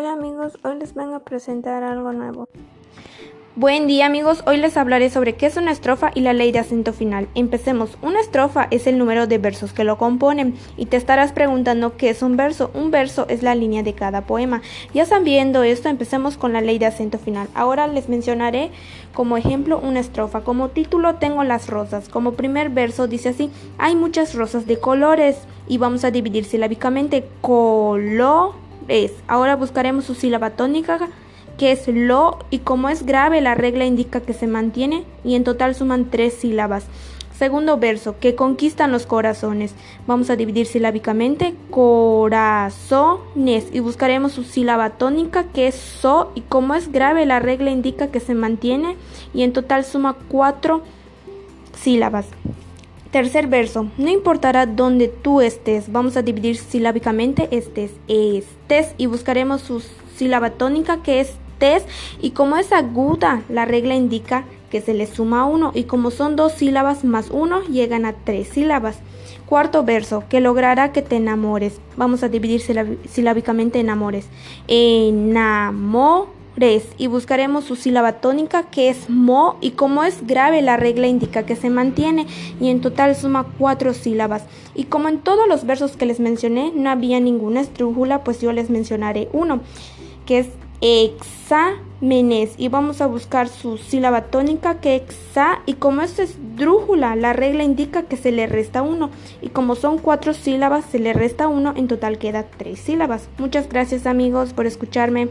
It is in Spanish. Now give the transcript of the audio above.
Hola amigos, hoy les vengo a presentar algo nuevo. Buen día amigos, hoy les hablaré sobre qué es una estrofa y la ley de acento final. Empecemos, una estrofa es el número de versos que lo componen y te estarás preguntando qué es un verso. Un verso es la línea de cada poema. Ya sabiendo esto, empecemos con la ley de acento final. Ahora les mencionaré como ejemplo una estrofa. Como título tengo las rosas. Como primer verso dice así, hay muchas rosas de colores y vamos a dividir silábicamente colores. Ahora buscaremos su sílaba tónica que es lo y como es grave la regla indica que se mantiene y en total suman tres sílabas. Segundo verso, que conquistan los corazones. Vamos a dividir silábicamente corazones y buscaremos su sílaba tónica que es so y como es grave la regla indica que se mantiene y en total suma cuatro sílabas. Tercer verso, no importará dónde tú estés, vamos a dividir silábicamente estés, estés y buscaremos su sílaba tónica que es y como es aguda, la regla indica que se le suma uno y como son dos sílabas más uno, llegan a tres sílabas. Cuarto verso, que logrará que te enamores. Vamos a dividir silábicamente enamores. Enamores y buscaremos su sílaba tónica que es mo y como es grave la regla indica que se mantiene y en total suma cuatro sílabas. Y como en todos los versos que les mencioné no había ninguna estrújula pues yo les mencionaré uno que es exámenes. Y vamos a buscar su sílaba tónica que exa y como es esdrújula la regla indica que se le resta uno. Y como son cuatro sílabas se le resta uno en total queda tres sílabas. Muchas gracias amigos por escucharme